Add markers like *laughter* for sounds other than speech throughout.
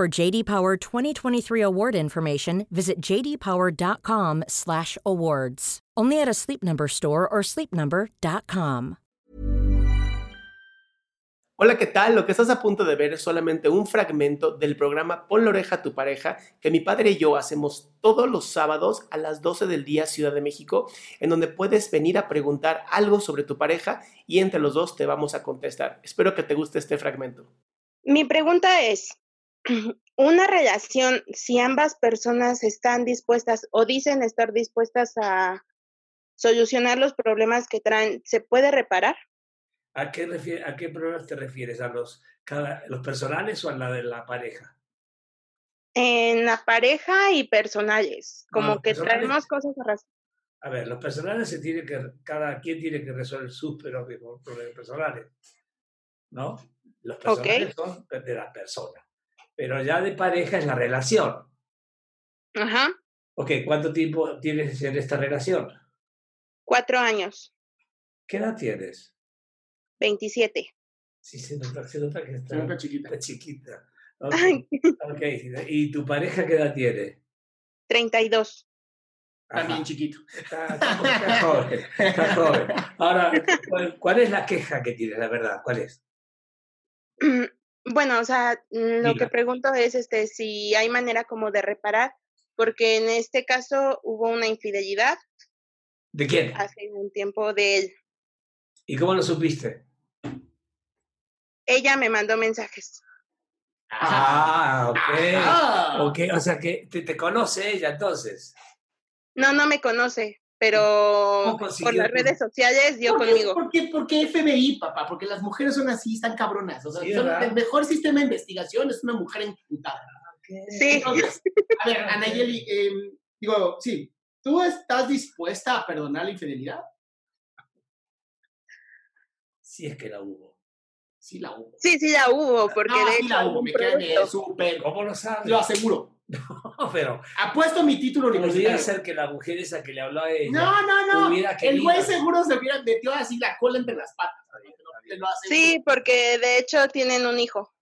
For JD Power 2023 award information, visit jdpower.com/awards. Only at a Sleep Number store or sleepnumber.com. Hola, ¿qué tal? Lo que estás a punto de ver es solamente un fragmento del programa Pon la oreja a tu pareja que mi padre y yo hacemos todos los sábados a las 12 del día Ciudad de México, en donde puedes venir a preguntar algo sobre tu pareja y entre los dos te vamos a contestar. Espero que te guste este fragmento. Mi pregunta es, una relación, si ambas personas están dispuestas o dicen estar dispuestas a solucionar los problemas que traen, ¿se puede reparar? ¿A qué, refiere, ¿A qué problemas te refieres? ¿A los, cada, los personales o a la de la pareja? En la pareja y personales, como los que personales- traemos cosas a ras- A ver, los personales se tiene que, cada quien tiene que resolver sus problemas personales, ¿no? Los personales son de la persona, pero ya de pareja es la relación. Ajá, Ok, ¿cuánto tiempo tienes en esta relación? cuatro años, ¿Qué edad tienes? 27. Sí, se nota, se nota que está, Está chiquita. está chiquita. Ok, Ay, ok. ¿Y tu pareja qué edad tiene? 32. Ajá. También chiquito. Está, está- está joven, está joven. Ahora, ¿cuál, cuál es la queja que tienes, la verdad? ¿Cuál es? Bueno, o sea, mm, lo que pregunto es este si hay manera como de reparar, porque en este caso hubo una infidelidad ¿De quién? hace un tiempo de él. ¿Y cómo lo supiste? Ella me mandó mensajes. Ah, ok. Ah. Ok, o sea que te, te conoce ella entonces. No, no me conoce, pero ¿Cómo por las redes sociales dio ¿Por qué, conmigo. ¿por, qué, por qué FBI, papá? Porque las mujeres son así, están cabronas. O sea, Sí, el mejor sistema de investigación es una mujer imputada. Sí, Entonces, a ver, *laughs* Anayeli, em, digo, sí, ¿tú estás dispuesta a perdonar la infidelidad? Si es que la hubo. Sí, la hubo. sí, sí la hubo, porque no, de sí hecho la hubo me queda súper. ¿Cómo lo sabes? Lo aseguro. No, pero Apuesto mi título podría universitario. ser que la mujer esa que le habló a ella. No, no, no. El güey seguro se hubiera metido así la cola entre las patas. lo-. Sí, porque de hecho tienen un hijo.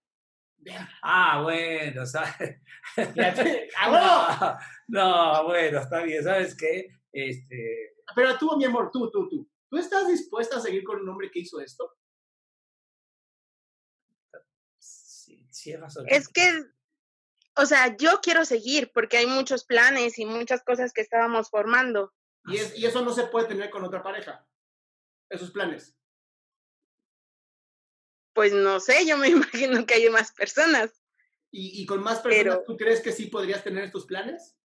Ah, bueno, ¿sabes? ¡Ah, *laughs* No, no, bueno, está bien. ¿Sabes qué? Este, Pero tú, mi amor, tú, tú, tú. ¿Tú estás dispuesta a seguir con un hombre que hizo esto? sí, sí es razón. Es que, o sea, yo quiero seguir porque hay muchos planes y muchas cosas que estábamos formando. Y, es- y eso no se puede tener con otra pareja. Esos planes. Pues no sé, yo me *laughs* imagino que hay más personas. ¿Y, y con más personas, Pero- tú crees que sí podrías tener estos planes?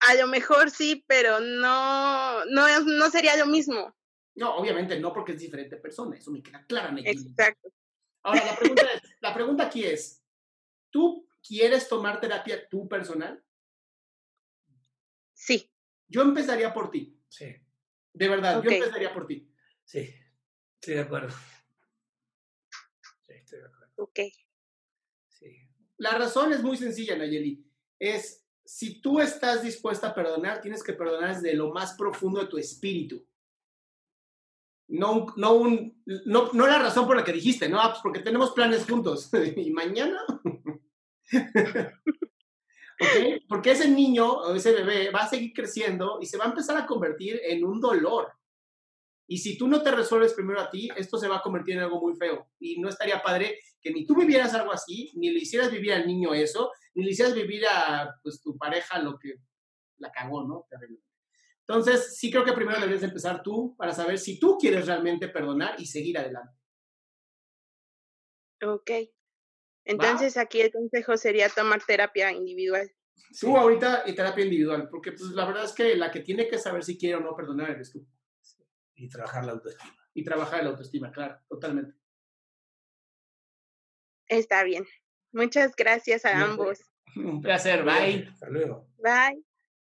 A lo mejor sí, pero no, no, no sería lo mismo. No, obviamente no, porque es diferente persona. Eso me queda claramente. Exacto. Ahora, la pregunta, es- la pregunta aquí es, ¿tú quieres tomar terapia tú personal? Sí, Yo empezaría por ti. Sí, De verdad, yo empezaría por ti. sí, estoy de acuerdo. Sí, estoy de acuerdo. ok. Sí. La razón es muy sencilla, Nayeli. Es, si tú estás dispuesta a perdonar, tienes que perdonar desde lo más profundo de tu espíritu. No, no, un, no, no la razón por la que dijiste, ¿no? Pues porque tenemos planes juntos. *laughs* ¿Y mañana? *laughs* ¿Ok? Porque ese niño o ese bebé va a seguir creciendo y se va a empezar a convertir en un dolor. Y si tú no te resuelves primero a ti, esto se va a convertir en algo muy feo. Y no estaría padre que ni tú vivieras algo así, ni le hicieras vivir al niño eso, ni le hicieras vivir a pues, tu pareja lo que la cagó, ¿no? Entonces, sí creo que primero debes empezar tú para saber si tú quieres realmente perdonar y seguir adelante. Ok. Entonces, aquí el consejo sería tomar terapia individual. Tú ahorita y terapia individual, porque pues la verdad es que la que tiene que saber si quiere o no perdonar eres tú. Y trabajar la autoestima. Y trabajar la autoestima, claro, totalmente. Está bien. Muchas gracias a ambos. *laughs* Un placer, bye. Hasta luego. Bye.